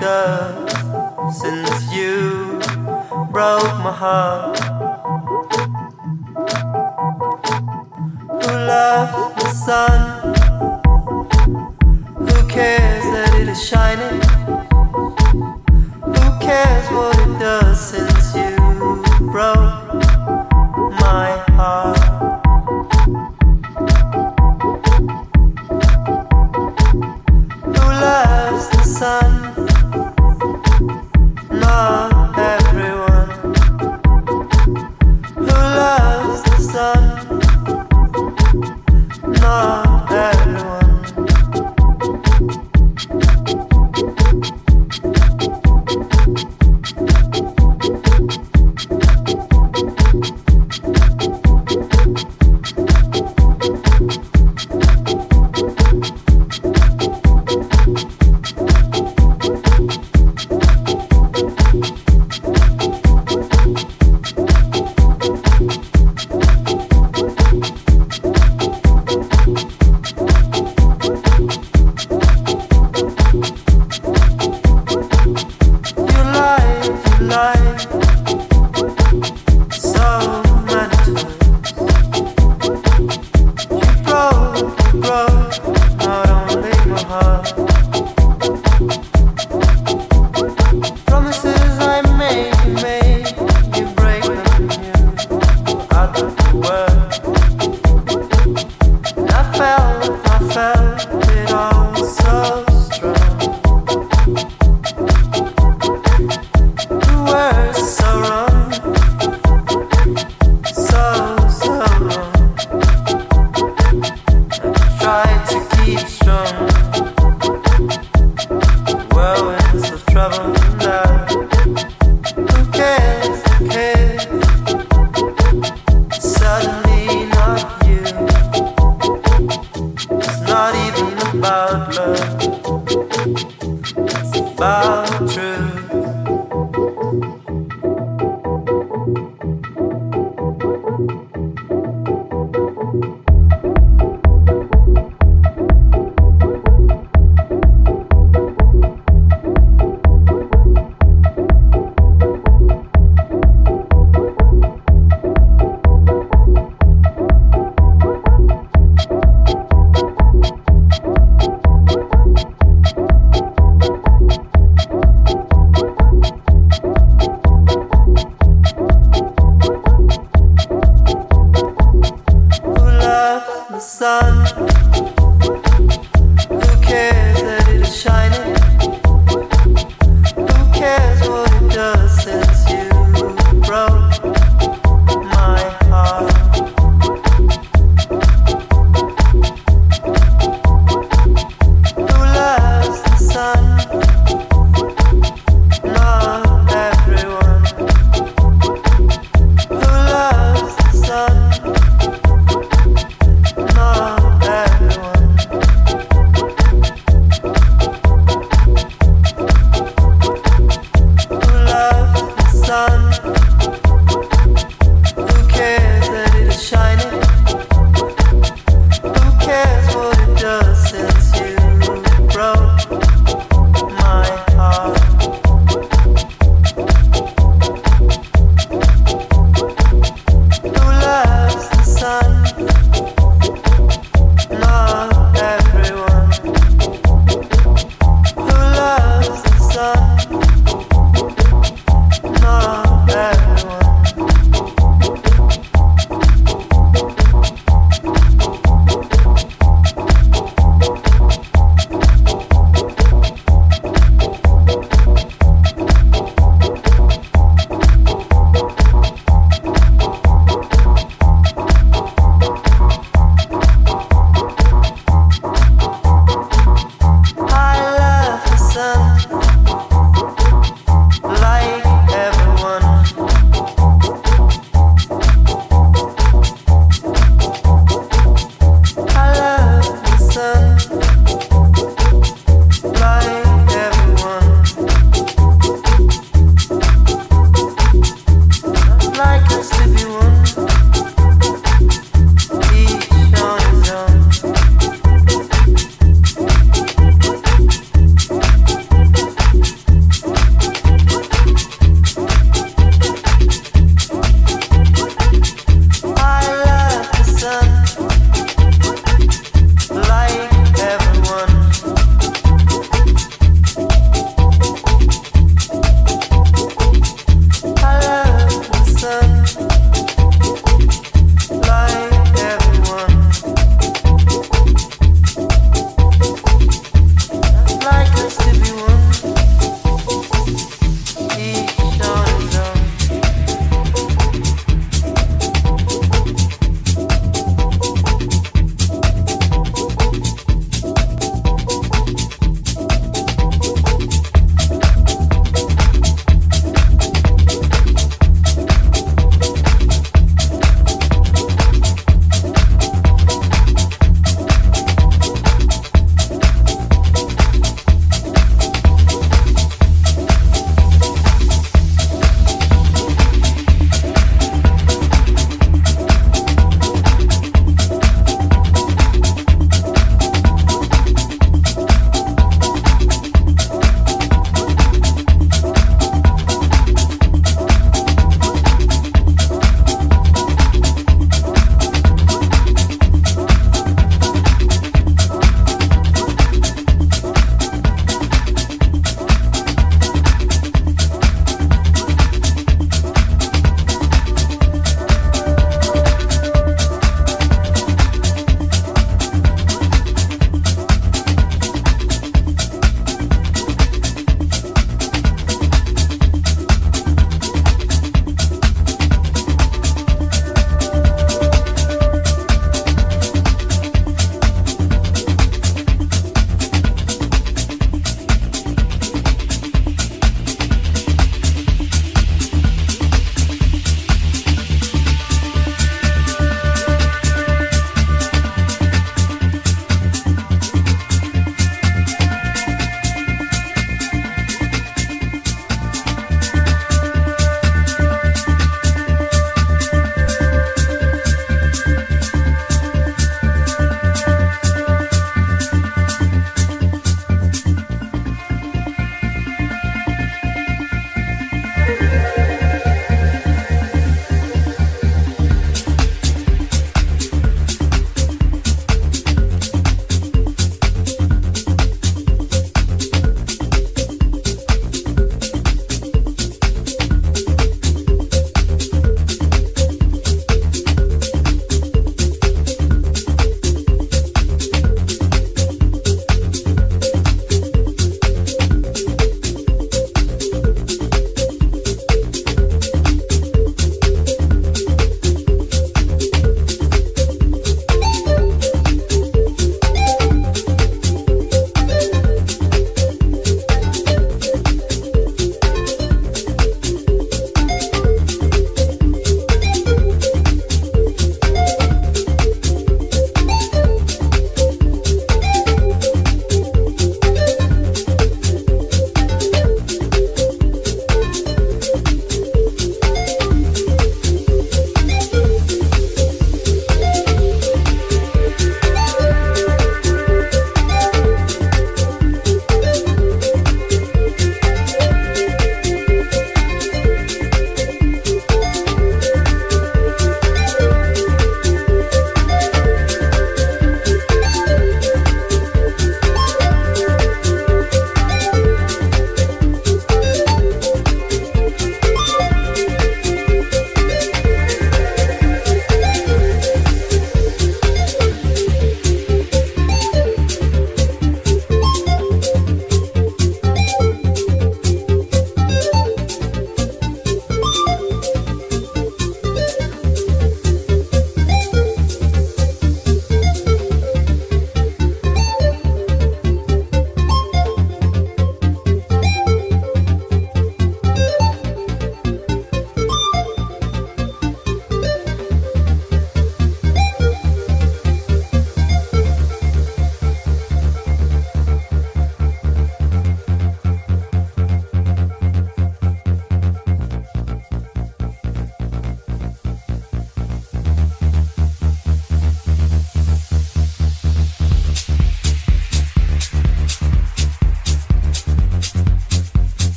since you broke my heart. Who loves the sun? Who cares that it is shining?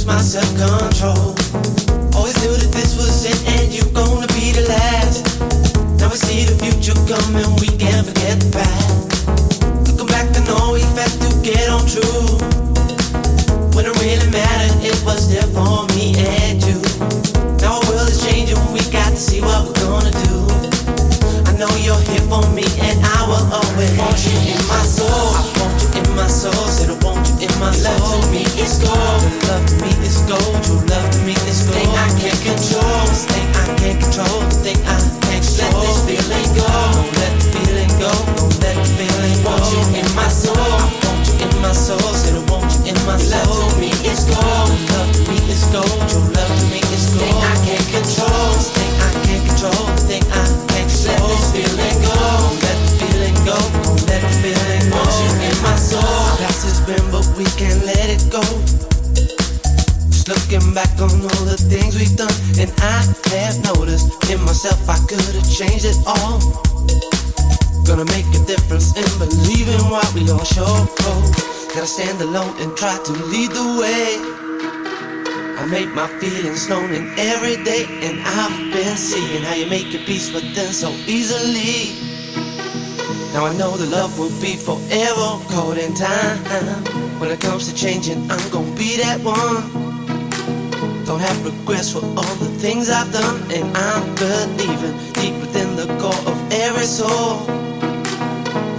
Lose my self-control. Always stand alone and try to lead the way. I make my feelings known in every day, and I've been seeing how you make your peace within so easily. Now I know the love will be forever caught in time. When it comes to changing, I'm gonna be that one. Don't have regrets for all the things I've done, and I'm believing deep within the core of every soul.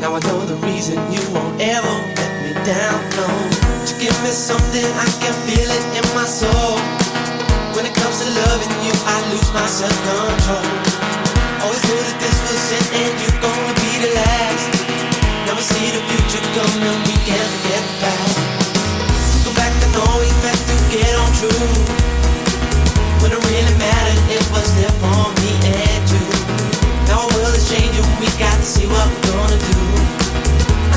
Now I know the reason you won't ever let down, no. To give me something, I can feel it in my soul. When it comes to loving you, I lose my self-control. Always knew that this was it, and you're gonna be the last. Never see the future coming, we can't forget the past. Go back to know we had to get on true. When it really mattered, it was there for me and you. Now our world is changing, we got to see what we're gonna do.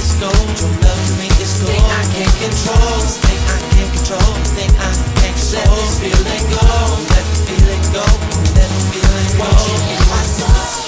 is love to me is gold. Thing I can't control, this thing I can't control, this thing I can't control. Let this feeling go, let the feeling go, let the feeling go. In my soul.